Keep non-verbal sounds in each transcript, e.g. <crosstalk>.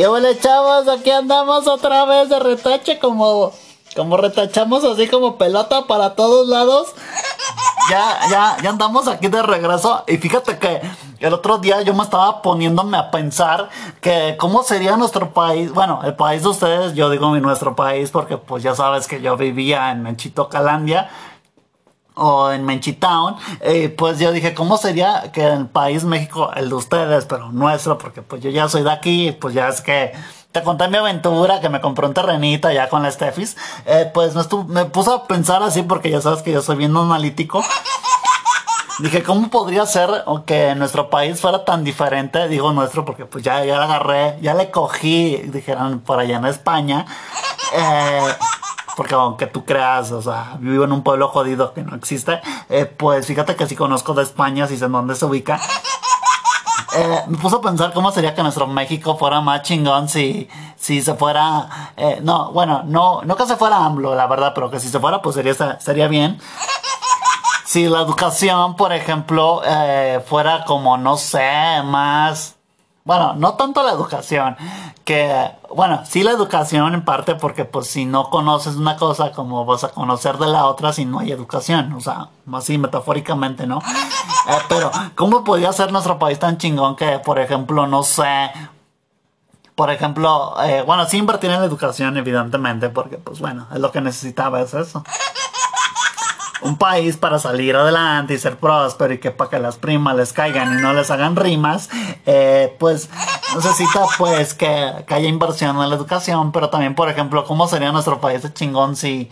¿Qué huele, chavos? Aquí andamos otra vez de retache como... Como retachamos así como pelota para todos lados. Ya, ya, ya andamos aquí de regreso. Y fíjate que el otro día yo me estaba poniéndome a pensar que cómo sería nuestro país. Bueno, el país de ustedes, yo digo mi nuestro país porque pues ya sabes que yo vivía en Menchito, Calandia o en Menchitown, eh, pues yo dije, ¿cómo sería que el país México, el de ustedes, pero nuestro, porque pues yo ya soy de aquí, pues ya es que te conté mi aventura, que me compré un terrenito ya con la Steffis, eh, pues me, me puse a pensar así porque ya sabes que yo soy bien analítico. Dije, ¿cómo podría ser que nuestro país fuera tan diferente? Digo nuestro porque pues ya, ya le agarré, ya le cogí, dijeron por allá en España. Eh, porque aunque tú creas, o sea, vivo en un pueblo jodido que no existe, eh, pues fíjate que sí conozco de España, sí sé en dónde se ubica. Eh, me puso a pensar cómo sería que nuestro México fuera más chingón si, si se fuera, eh, no, bueno, no, no que se fuera AMLO, la verdad, pero que si se fuera, pues sería, sería bien. Si la educación, por ejemplo, fuera como, no sé, más bueno, no tanto la educación, que, bueno, sí la educación en parte porque pues si no conoces una cosa, como vas a conocer de la otra si no hay educación? O sea, así metafóricamente, ¿no? Eh, pero, ¿cómo podría ser nuestro país tan chingón que, por ejemplo, no sé, por ejemplo, eh, bueno, sí invertir en la educación, evidentemente, porque pues bueno, es lo que necesitaba, es eso un país para salir adelante y ser próspero y que para que las primas les caigan y no les hagan rimas, eh, pues necesita pues que, que, haya inversión en la educación, pero también por ejemplo, ¿cómo sería nuestro país de chingón si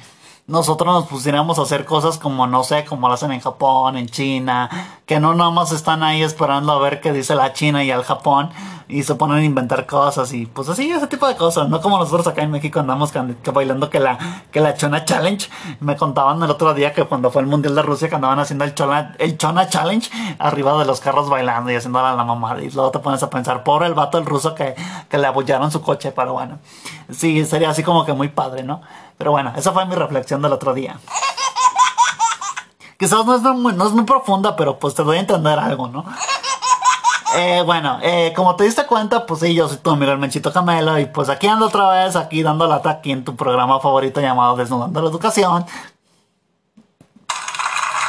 nosotros nos pusiéramos a hacer cosas como, no sé, como lo hacen en Japón, en China, que no nada más están ahí esperando a ver qué dice la China y el Japón y se ponen a inventar cosas y pues así, ese tipo de cosas, no como nosotros acá en México andamos bailando que la, que la Chona Challenge. Me contaban el otro día que cuando fue el Mundial de Rusia que andaban haciendo el Chona, el Chona Challenge arriba de los carros bailando y haciendo la mamá y luego te pones a pensar, pobre el vato el ruso que, que le abullaron su coche, pero bueno, sí, sería así como que muy padre, ¿no? Pero bueno, esa fue mi reflexión del otro día. Quizás no es muy, no es muy profunda, pero pues te doy a entender algo, ¿no? Eh, bueno, eh, como te diste cuenta, pues sí, yo soy tu amigo el Menchito Camelo y pues aquí ando otra vez, aquí dando lata aquí en tu programa favorito llamado Desnudando la Educación.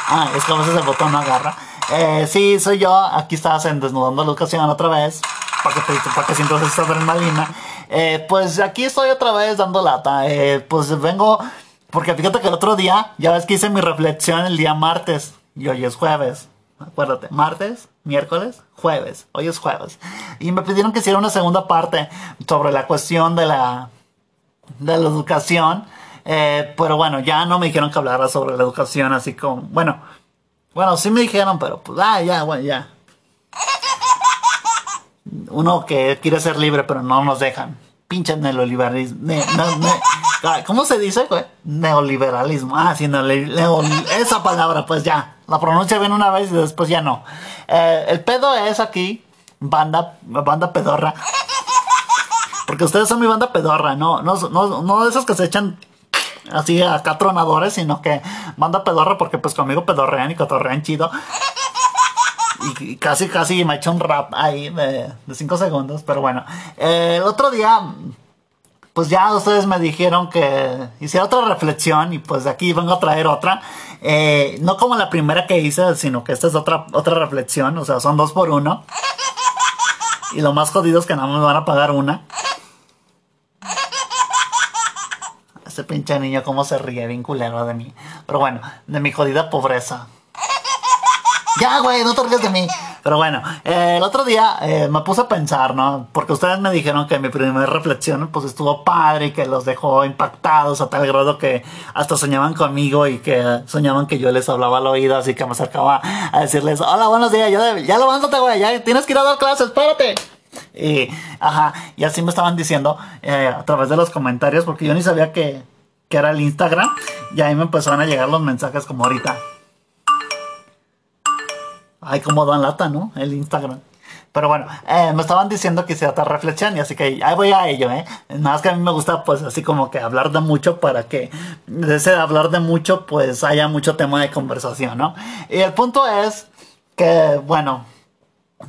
Ah, es que a veces el botón no agarra. Eh, sí, soy yo, aquí estás en Desnudando la Educación otra vez, para que, te, para que sientas esta adrenalina. Eh, pues aquí estoy otra vez dando lata. Eh, pues vengo, porque fíjate que el otro día, ya ves que hice mi reflexión el día martes y hoy es jueves. Acuérdate, martes, miércoles, jueves. Hoy es jueves. Y me pidieron que hiciera una segunda parte sobre la cuestión de la, de la educación. Eh, pero bueno, ya no me dijeron que hablara sobre la educación así como... Bueno, bueno, sí me dijeron, pero pues, ah, ya, bueno, ya. Uno que quiere ser libre, pero no nos dejan. Pinche neoliberalismo. ¿Cómo se dice, güey? Neoliberalismo. Ah, sí, esa palabra, pues ya. La pronuncia bien una vez y después ya no. Eh, el pedo es aquí, banda, banda pedorra. Porque ustedes son mi banda pedorra, no, no, no, no de esos que se echan así acá tronadores, sino que banda pedorra porque pues conmigo pedorrean y cotorrean chido. Y, casi, casi me ha hecho un rap ahí de 5 segundos, pero bueno. Eh, el otro día pues ya ustedes me dijeron que hiciera otra reflexión y pues de aquí vengo a traer otra. Eh, no como la primera que hice, sino que esta es otra, otra reflexión, o sea, son dos por uno. Y lo más jodido es que nada me van a pagar una. Ese pinche niño cómo se ríe bien culero de mí. Pero bueno, de mi jodida pobreza. Ya, güey, no te ríes de mí. Pero bueno, eh, el otro día eh, me puse a pensar, ¿no? Porque ustedes me dijeron que mi primera reflexión pues estuvo padre y que los dejó impactados a tal grado que hasta soñaban conmigo y que soñaban que yo les hablaba al oído, así que me acercaba a decirles, hola, buenos días, ya, ya levántate, güey, ya tienes que ir a dar clases, espérate. Y, ajá, y así me estaban diciendo eh, a través de los comentarios, porque yo ni sabía que, que era el Instagram, y ahí me empezaron a llegar los mensajes como ahorita. Ay, cómo dan lata, ¿no? El Instagram. Pero bueno, eh, me estaban diciendo que hiciera otra reflexión y así que ahí voy a ello, ¿eh? Nada más que a mí me gusta pues así como que hablar de mucho para que de ese hablar de mucho pues haya mucho tema de conversación, ¿no? Y el punto es que, bueno,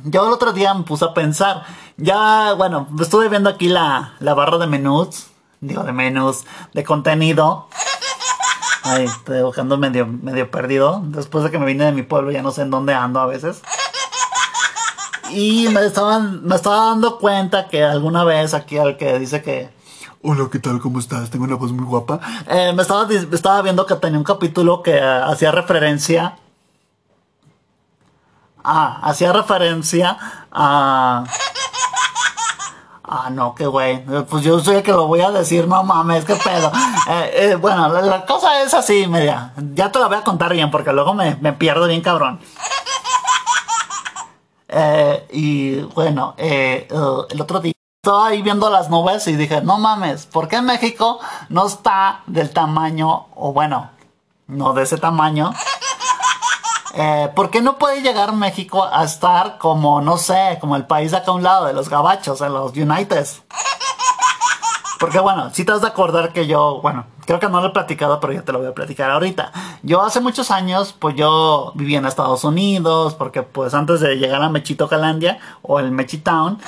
yo el otro día me puse a pensar, ya, bueno, estuve viendo aquí la, la barra de menús, digo de menús, de contenido. Ay, estoy buscando medio, medio perdido. Después de que me vine de mi pueblo ya no sé en dónde ando a veces. Y me estaban, me estaba dando cuenta que alguna vez aquí al que dice que Hola, ¿qué tal? ¿Cómo estás? Tengo una voz muy guapa. Eh, me, estaba, estaba viendo que tenía un capítulo que hacía referencia Ah, hacía referencia a... Ah, no, qué güey. Pues yo soy el que lo voy a decir, no mames, qué pedo. <laughs> Eh, eh, bueno, la, cosa es así, media. Ya te la voy a contar bien porque luego me, pierdo bien cabrón. <laughs> Eh, y bueno, el otro día estaba ahí viendo las nubes y dije, no mames, ¿por qué México no está del tamaño, o bueno, no de ese tamaño, eh, ¿Por qué no puede llegar México a estar como, no sé, como el país de acá a un lado, de los gabachos, de los Uniteds? Porque bueno, si te has de acordar que yo, bueno, creo que no lo he platicado, pero ya te lo voy a platicar ahorita. Yo hace muchos años, pues yo vivía en Estados Unidos, porque pues antes de llegar a Mechito Calandia o el Mechitown,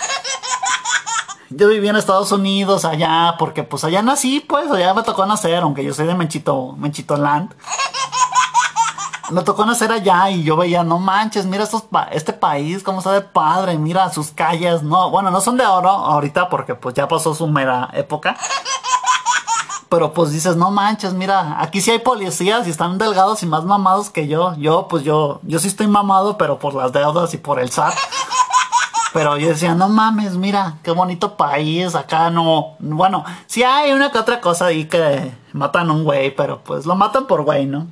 yo vivía en Estados Unidos allá, porque pues allá nací, pues allá me tocó nacer, aunque yo soy de Mechito, Mechito Land me tocó nacer allá y yo veía, no manches, mira estos este país, cómo está de padre, mira sus calles, no, bueno, no son de oro ahorita porque pues ya pasó su mera época. Pero pues dices, no manches, mira, aquí sí hay policías y están delgados y más mamados que yo. Yo, pues yo, yo sí estoy mamado, pero por las deudas y por el SAT. Pero yo decía, no mames, mira, qué bonito país, acá no. Bueno, sí hay una que otra cosa ahí que matan a un güey, pero pues lo matan por güey, ¿no?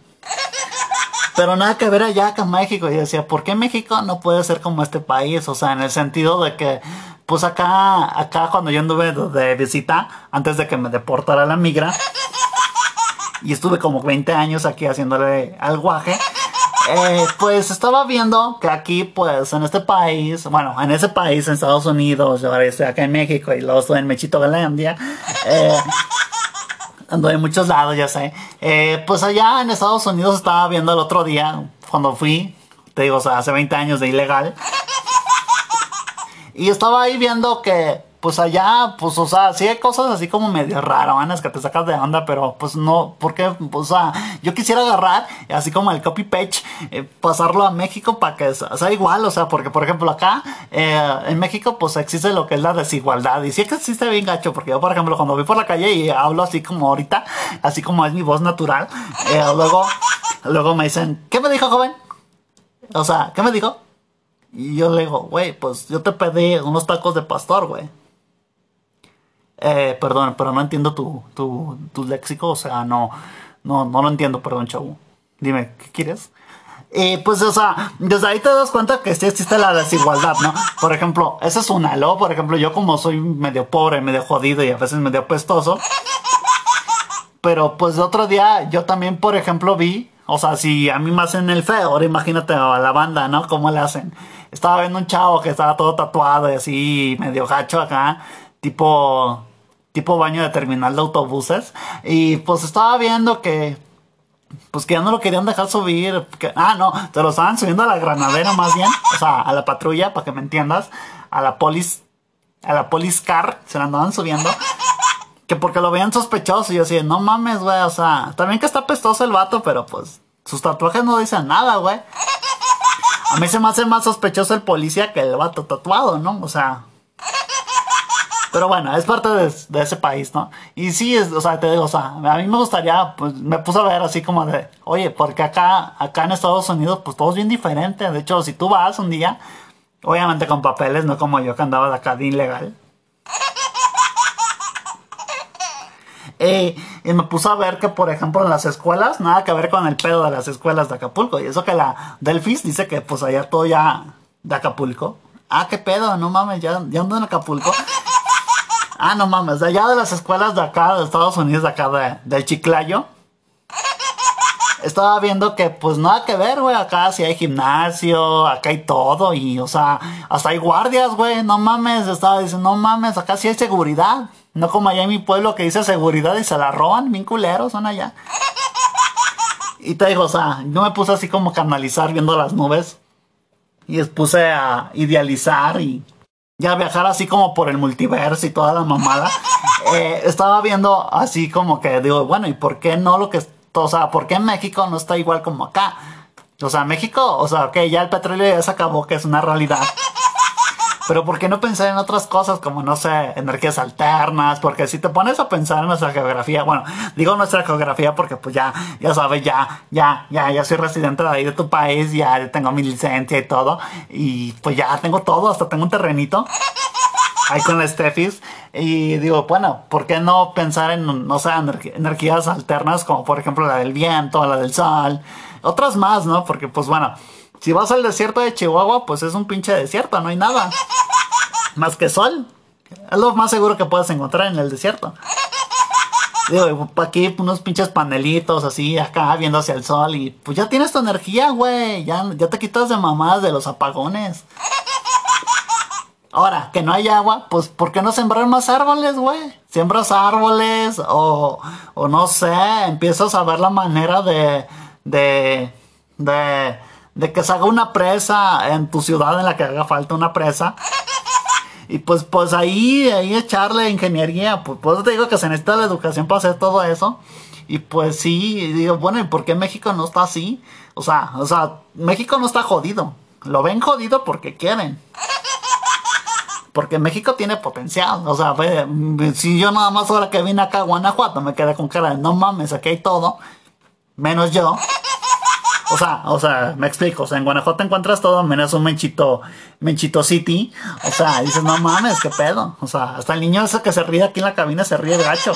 Pero nada que ver allá con México. Y decía, ¿por qué México no puede ser como este país? O sea, en el sentido de que, pues acá, acá cuando yo anduve de visita, antes de que me deportara la migra, y estuve como 20 años aquí haciéndole al guaje. Eh, pues estaba viendo que aquí, pues en este país, bueno, en ese país, en Estados Unidos, ahora estoy acá en México y luego estoy en Mechito, Galandia, eh, ando en muchos lados, ya sé. Eh, pues allá en Estados Unidos estaba viendo el otro día, cuando fui, te digo, hace 20 años de ilegal. Y estaba ahí viendo que pues allá, pues, o sea, sí hay cosas así como medio raras, que te sacas de onda, pero pues no, porque, o sea, yo quisiera agarrar, así como el copy page, eh, pasarlo a México para que sea igual, o sea, porque, por ejemplo, acá, eh, en México, pues existe lo que es la desigualdad, y sí que existe bien gacho, porque yo, por ejemplo, cuando voy por la calle y hablo así como ahorita, así como es mi voz natural, eh, luego, luego me dicen, ¿qué me dijo, joven? O sea, ¿qué me dijo? Y yo le digo, güey, pues yo te pedí unos tacos de pastor, güey. Eh, perdón, pero no entiendo tu, tu, tu, léxico, o sea, no, no, no lo entiendo, perdón, chavo. Dime, ¿qué quieres? Eh, pues, o sea, desde ahí te das cuenta que sí existe la desigualdad, ¿no? Por ejemplo, esa es una, luego, por ejemplo, yo como soy medio pobre, medio jodido y a veces medio pestoso, pero pues otro día yo también, por ejemplo, vi, o sea, si a mí me hacen el feo, ahora imagínate a la banda, ¿no? ¿Cómo le hacen? Estaba viendo un chavo que estaba todo tatuado y así, medio gacho acá, tipo tipo baño de terminal de autobuses. Y pues estaba viendo que pues que ya no lo querían dejar subir. ah, no, te lo estaban subiendo a la granadera más bien. O sea, a la patrulla, para que me entiendas. A la polis. A la polis car. Se la andaban subiendo. Que porque lo veían sospechoso. Y yo decía, no mames, güey. O sea, también que está pestoso el vato, pero pues. Sus tatuajes no dicen nada, güey. A mí se me hace más sospechoso el policía que el vato tatuado, ¿no? O sea, pero bueno, es parte de, ese país, ¿no? Y sí, es, o sea, te digo, o sea, a mí me gustaría, pues me puse a ver así como de, oye, porque acá, acá en Estados Unidos, pues todo es bien diferente. De hecho, si tú vas un día, obviamente con papeles, no como yo que andaba de acá de ilegal. <laughs> Eh, y me puse a ver que, por ejemplo, en las escuelas, nada que ver con el pedo de las escuelas de Acapulco. Y eso que la Delfis dice que, pues, allá todo ya de Acapulco. Ah, qué pedo, no mames, ya, ya ando en Acapulco. <laughs> Ah, no mames, de allá de las escuelas de acá, de Estados Unidos, de acá de, del Chiclayo. Estaba viendo que pues nada que ver, güey. Acá sí hay gimnasio, acá hay todo. Y, o sea, hasta hay guardias, güey. No mames, estaba diciendo, no mames, acá sí hay seguridad. No como allá en mi pueblo que dice seguridad y se la roban, bien culeros son allá. Y te digo, o sea, yo me puse así como canalizar viendo las nubes. y puse a idealizar y ya viajar así como por el multiverso y toda la mamada. <laughs> Eh, estaba viendo así como que digo, bueno, ¿y por qué no lo que... O sea, ¿por qué México no está igual como acá? O sea, México, o sea, ok, ya el petróleo ya se acabó, que es una realidad. Pero ¿por qué no pensar en otras cosas como, no sé, energías alternas? Porque si te pones a pensar en nuestra geografía, bueno, digo nuestra geografía porque pues ya, ya sabes, ya, ya, ya, ya soy residente de ahí de tu país, ya tengo mi licencia y todo. Y pues ya tengo todo, hasta tengo un terrenito ahí con la Stefis. Y digo, bueno, ¿por qué no pensar en, no sé, energías alternas como por ejemplo la del viento, la del sol, otras más, ¿no? Porque pues bueno, si vas al desierto de Chihuahua, pues es un pinche desierto, no hay nada. Más que sol. Es lo más seguro que puedes encontrar en el desierto. Aquí unos pinches panelitos así, acá viendo hacia el sol y pues ya tienes tu energía, güey. Ya, ya te quitas de mamadas de los apagones. Ahora, que no hay agua, pues ¿por qué no sembrar más árboles, güey? Siembras árboles o, o no sé, empiezas a ver la manera de, de, de de que se haga una presa en tu ciudad en la que haga falta una presa. Y pues, pues ahí, ahí echarle ingeniería. Pues, pues te digo que se necesita la educación para hacer todo eso. Y pues sí, digo, bueno, ¿y por qué México no está así? O sea, o sea, México no está jodido. Lo ven jodido porque quieren. Porque México tiene potencial. O sea, si yo nada más ahora que vine acá a Guanajuato me quedé con cara de no mames, aquí hay todo. Menos yo. O sea, o sea, me explico. O sea, en Guanajuato encuentras todo menos un Menchito, Menchito City. O sea, dices, no mames, qué pedo. O sea, hasta el niño ese que se ríe aquí en la cabina se ríe gacho.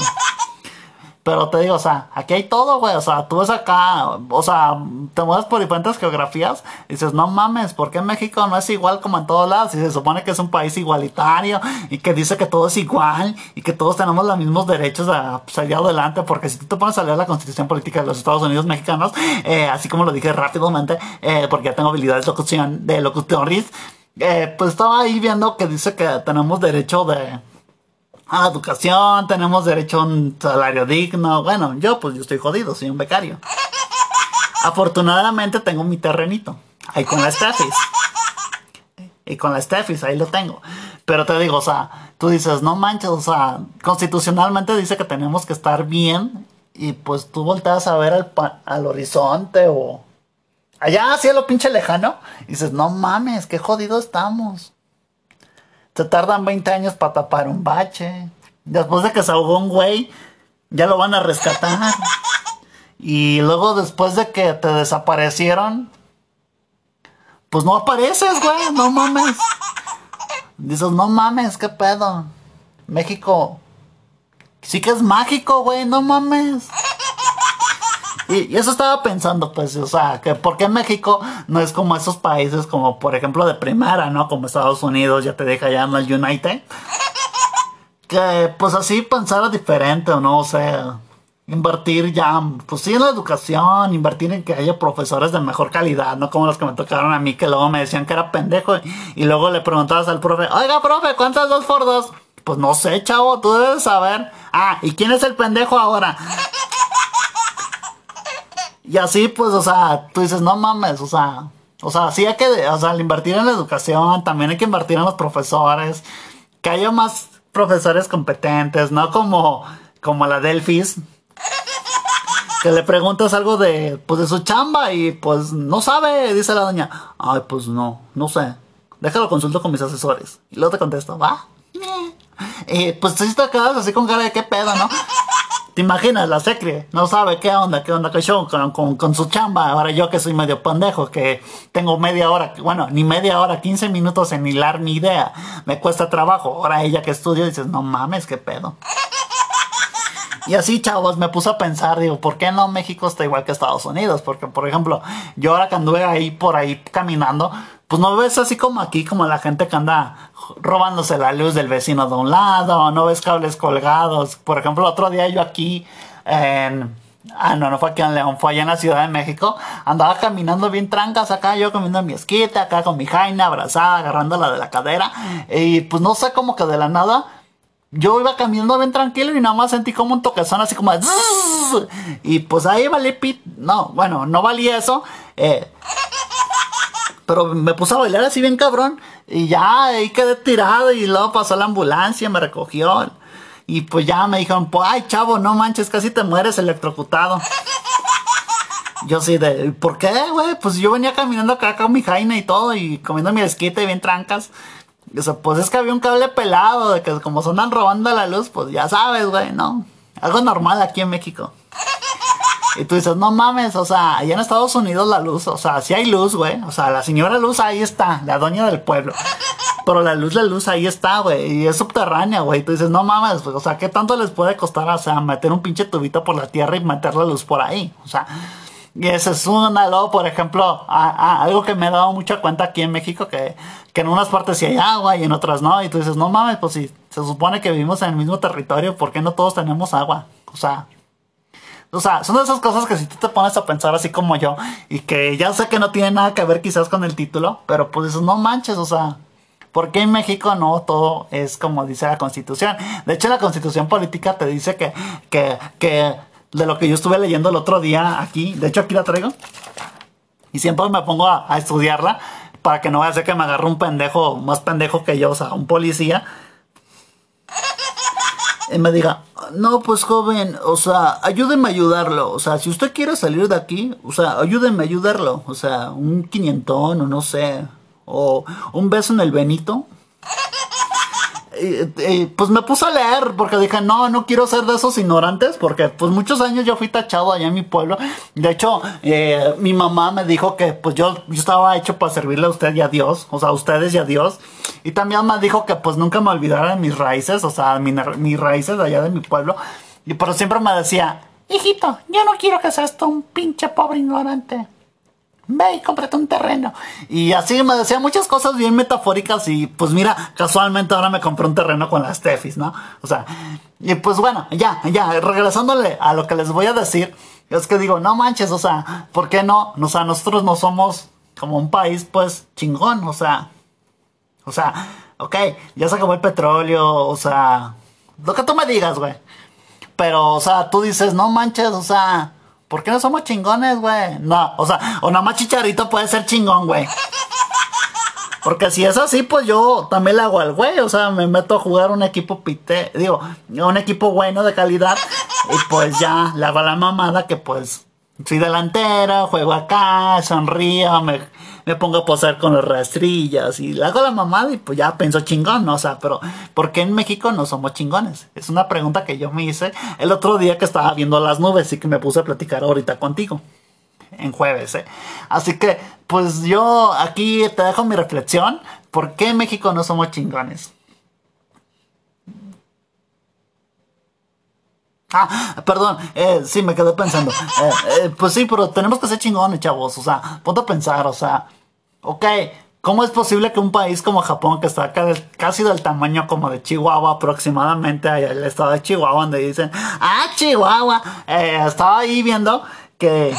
Pero te digo, o sea, aquí hay todo, güey. O sea, tú ves acá, o sea, te mueves por diferentes geografías y dices, no mames, ¿por qué México no es igual como en todos lados? Y se supone que es un país igualitario y que dice que todo es igual y que todos tenemos los mismos derechos a salir adelante. Porque si tú te pones a leer la constitución política de los Estados Unidos mexicanos, eh, así como lo dije rápidamente, eh, porque ya tengo habilidades de locución, de eh, pues estaba ahí viendo que dice que tenemos derecho de a la educación, tenemos derecho a un salario digno. Bueno, yo pues yo estoy jodido, soy un becario. Afortunadamente tengo mi terrenito. Ahí con la Steffis. Y con la Steffis, ahí lo tengo. Pero te digo, o sea, tú dices, no manches, o sea, constitucionalmente dice que tenemos que estar bien. Y pues tú volteas a ver al, al horizonte o allá hacia lo pinche lejano. Y dices, no mames, qué jodido estamos. Se tardan 20 años para tapar un bache. Después de que se ahogó un güey, ya lo van a rescatar. Y luego después de que te desaparecieron, pues no apareces, güey, no mames. Dices, no mames, qué pedo. México sí que es mágico, güey, no mames. Y, eso estaba pensando, pues, o sea, que por qué México no es como esos países como, por ejemplo, de primera, ¿no? Como Estados Unidos, ya te deja ya en el United. Que, pues, así pensara diferente, ¿o no? O sea, invertir ya, pues sí, en la educación, invertir en que haya profesores de mejor calidad, no como los que me tocaron a mí, que luego me decían que era pendejo, y, luego le preguntabas al profe, oiga, profe, ¿cuántas dos por dos? Pues no sé, chavo, tú debes saber. Ah, ¿y quién es el pendejo ahora? Y así, pues, o sea, tú dices, no mames, o sea, o sea, sí hay que, o sea, al invertir en la educación, también hay que invertir en los profesores, que haya más profesores competentes, no como, como la Delfis, que le preguntas algo de, pues, de su chamba y, pues, no sabe, dice la doña, ay, pues, no, no sé, déjalo consulto con mis asesores. Y luego te contesto, va, <laughs> y pues, si te quedas así con cara de qué pedo, ¿no? ¿Te imaginas? La secre no sabe qué onda, qué onda yo con, con, su chamba. Ahora yo que soy medio pendejo, que tengo media hora, bueno, ni media hora, 15 minutos en hilar mi idea. Me cuesta trabajo. Ahora ella que estudia dices, no mames, qué pedo. Y así, chavos, me puse a pensar, digo, ¿por qué no México está igual que Estados Unidos? Porque, por ejemplo, yo ahora que anduve ahí por ahí caminando, pues no ves así como aquí, como la gente que anda robándose la luz del vecino de un lado, no ves cables colgados. Por ejemplo, otro día yo aquí en... Ah, no, no fue aquí en León, fue allá en la Ciudad de México. Andaba caminando bien trancas acá, yo comiendo mi esquite, acá con mi jaina abrazada, agarrándola de la cadera. Y pues no sé, como que de la nada, yo iba caminando bien tranquilo y nada más sentí como un toquezón así como Y pues ahí valí pit. No, bueno, no valía eso. Eh, Pero me puse a bailar así bien cabrón. Y ya ahí quedé tirado. Y luego pasó la ambulancia, me recogió. Y pues ya me dijeron, pues, ay, chavo, no manches, casi te mueres electrocutado. Yo sí de, ¿por qué, güey? Pues yo venía caminando acá con mi jaina y todo, y comiendo mi esquite bien trancas. O sea, pues es que había un cable pelado, de que como sonan robando la luz, pues ya sabes, güey, ¿no? Algo normal aquí en México. Y tú dices, no mames, o sea, allá en Estados Unidos la luz, o sea, sí hay luz, güey. O sea, la señora luz ahí está, la doña del pueblo. Pero la luz, la luz ahí está, güey. Y es subterránea, güey. Tú dices, no mames, o sea, ¿qué tanto les puede costar, o sea, meter un pinche tubito por la tierra y meter la luz por ahí? O sea, y ese es una, luego, por ejemplo, algo que me he dado mucha cuenta aquí en México, que, que en unas partes sí hay agua y en otras no. Y tú dices, no mames, pues si se supone que vivimos en el mismo territorio, ¿por qué no todos tenemos agua? O sea, o sea, son de esas cosas que si tú te pones a pensar así como yo, y que ya sé que no tiene nada que ver quizás con el título, pero pues dices, no manches, o sea, ¿por qué en México no todo es como dice la constitución? De hecho, la constitución política te dice que, que, que de lo que yo estuve leyendo el otro día aquí, de hecho aquí la traigo, y siempre me pongo a, a estudiarla para que no vaya a ser que me agarre un pendejo, más pendejo que yo, o sea, un policía me diga, no, pues joven, o sea, ayúdeme a ayudarlo. O sea, si usted quiere salir de aquí, o sea, ayúdenme a ayudarlo. O sea, un quinientón o no sé, o un beso en el Benito <laughs> y, pues me puse a leer porque dije, no, no quiero ser de esos ignorantes porque pues muchos años yo fui tachado allá en mi pueblo. De hecho, eh, mi mamá me dijo que pues yo, yo estaba hecho para servirle a usted y a Dios, o sea, a ustedes y a Dios. Y también me dijo que pues nunca me olvidara de mis raíces, o sea, mis raíces de allá de mi pueblo. Y pero siempre me decía, hijito, yo no quiero que seas tú un pinche pobre ignorante ve y cómprate un terreno. Y así me decía muchas cosas bien metafóricas y pues mira, casualmente ahora me compré un terreno con las Tefis, ¿no? O sea, y pues bueno, ya, ya, regresándole a lo que les voy a decir, es que digo, no manches, o sea, ¿por qué no? O sea, nosotros no somos como un país pues chingón, o sea, o sea, ok, ya se acabó el petróleo, o sea, lo que tú me digas, güey. Pero, o sea, tú dices, no manches, o sea, ¿Por qué no somos chingones, güey? No, o sea, o nada más Chicharito puede ser chingón, güey. Porque si es así, pues yo también le hago al güey. O sea, me meto a jugar un equipo pite, digo, un equipo bueno de calidad. Y pues ya le hago la mamada que pues soy delantera, juego acá, sonrío, me me pongo a posar con las rastrillas y le hago la mamada y pues ya pienso chingón, ¿no? O sea, pero ¿por qué en México no somos chingones? Es una pregunta que yo me hice el otro día que estaba viendo las nubes y que me puse a platicar ahorita contigo. En jueves, ¿eh? Así que, pues yo aquí te dejo mi reflexión. ¿Por qué en México no somos chingones? Ah, perdón, eh, sí, me quedé pensando. Eh, eh, pues sí, pero tenemos que ser chingones, chavos. O sea, ponte a pensar, o sea, ok, ¿cómo es posible que un país como Japón, que está casi del tamaño como de Chihuahua aproximadamente, el estado de Chihuahua, donde dicen, ah, Chihuahua, estaba ahí viendo que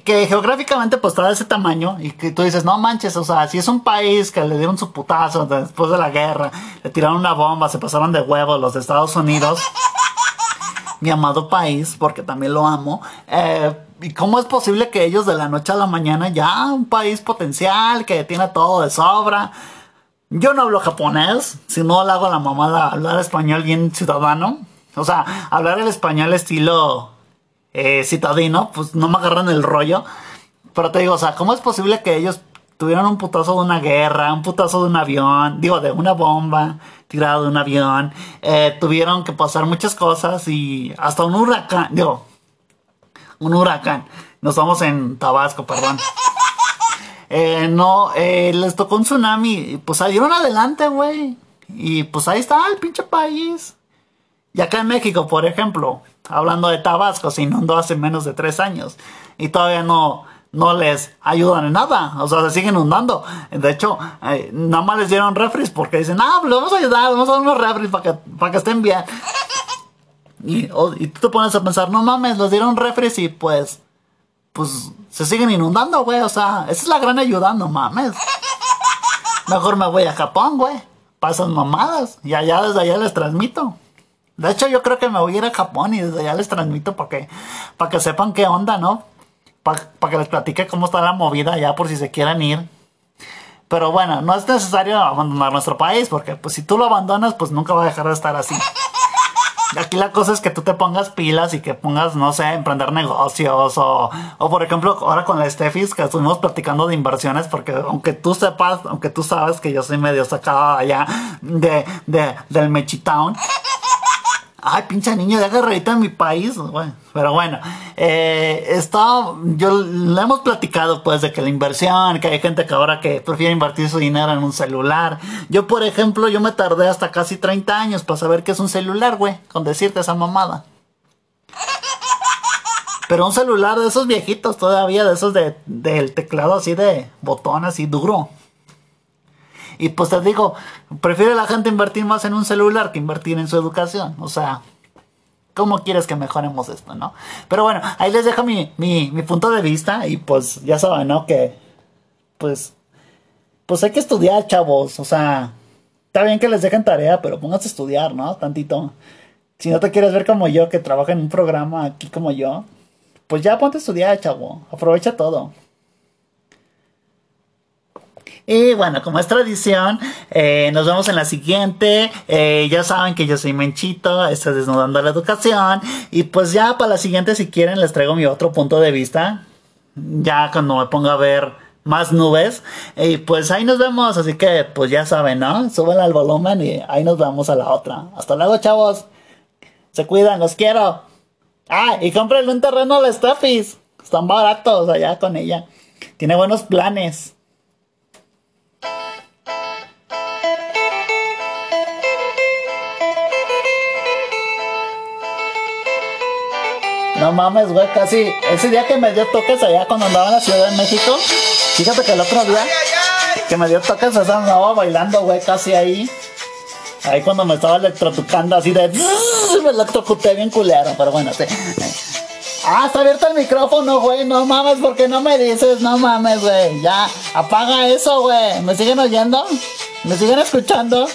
que geográficamente pues de ese tamaño y que tú dices, no manches, o sea, si es un país que le dieron su putazo después de la guerra, le tiraron una bomba, se pasaron de huevos los de Estados Unidos, <laughs> mi amado país, porque también lo amo, eh, ¿y cómo es posible que ellos de la noche a la mañana ya un país potencial que tiene todo de sobra? Yo no hablo japonés, si no le hago la mamada hablar español bien ciudadano. O sea, hablar el español estilo eh, citadino, pues no me agarran el rollo. Pero te digo, o sea, ¿cómo es posible que ellos tuvieran un putazo de una guerra, un putazo de un avión, digo, de una bomba tirada de un avión? Eh, tuvieron que pasar muchas cosas y hasta un huracán, digo, un huracán. Nos vamos en Tabasco, perdón. Eh, no, eh, les tocó un tsunami, pues salieron adelante, güey. Y pues ahí está el pinche país. Y acá en México, por ejemplo, hablando de Tabasco, se inundó hace menos de tres años y todavía no, no les ayudan en nada, o sea, se siguen inundando. De hecho, eh, nada más les dieron refres porque dicen, ah, pues vamos a ayudar, vamos a dar unos refres para que, para que estén bien. Y, y, tú te pones a pensar, no mames, les dieron refres y pues, pues se siguen inundando, güey, o sea, esa es la gran ayuda, no mames. Mejor me voy a Japón, güey, pasan mamadas y allá desde allá les transmito. De hecho, yo creo que me voy a ir a Japón y desde allá les transmito para que, para que sepan qué onda, ¿no? para que les platique cómo está la movida ya por si se quieren ir. Pero bueno, no es necesario abandonar nuestro país, porque pues si tú lo abandonas, pues nunca va a dejar de estar así. Aquí la cosa es que tú te pongas pilas y que pongas, no sé, emprender negocios o, o por ejemplo, ahora con la Stefis que estuvimos platicando de inversiones porque aunque tú sepas, aunque tú sabes que yo soy medio sacada allá de, de, del Mechitown, Ay, pinche niño, de revista en mi país. pero bueno, eh, esto, yo le hemos platicado pues de que la inversión, que hay gente que ahora que prefiere invertir su dinero en un celular. Yo, por ejemplo, yo me tardé hasta casi 30 años para saber qué es un celular, güey, con decirte esa mamada. Pero un celular de esos viejitos todavía, de esos de, del teclado así de botón así duro. Y pues te digo, prefiere la gente invertir más en un celular que invertir en su educación. O sea, ¿cómo quieres que mejoremos esto, no? Pero bueno, ahí les dejo mi, mi, mi punto de vista y pues ya saben, ¿no? Que pues, pues hay que estudiar, chavos. O sea, está bien que les dejen tarea, pero pónganse a estudiar, ¿no? Tantito. Si no te quieres ver como yo, que trabaja en un programa aquí como yo, pues ya ponte a estudiar, chavo. Aprovecha todo. Y bueno, como es tradición, eh, nos vemos en la siguiente. Eh, ya saben que yo soy Menchito, estoy desnudando la educación. Y pues ya para la siguiente, si quieren, les traigo mi otro punto de vista. Ya cuando me ponga a ver más nubes. Y pues ahí nos vemos. Así que pues ya saben, ¿no? Suben al volumen y ahí nos vemos a la otra. Hasta luego, chavos. Se cuidan, los quiero. Ah, y cómprenle un terreno a la Steffis. Están baratos allá con ella. Tiene buenos planes. No mames, güey, casi. Ese día que me dio toques allá cuando andaba en la Ciudad de México. Fíjate que el otro día que me dio toques, esa andaba bailando, güey, casi ahí. Ahí cuando me estaba electrocucando así de. Me electrocuté bien culero, pero bueno, sí. Ah, está abierto el micrófono, güey. No mames, porque no me dices? No mames, güey. Ya, apaga eso, güey. ¿Me siguen oyendo? ¿Me siguen escuchando?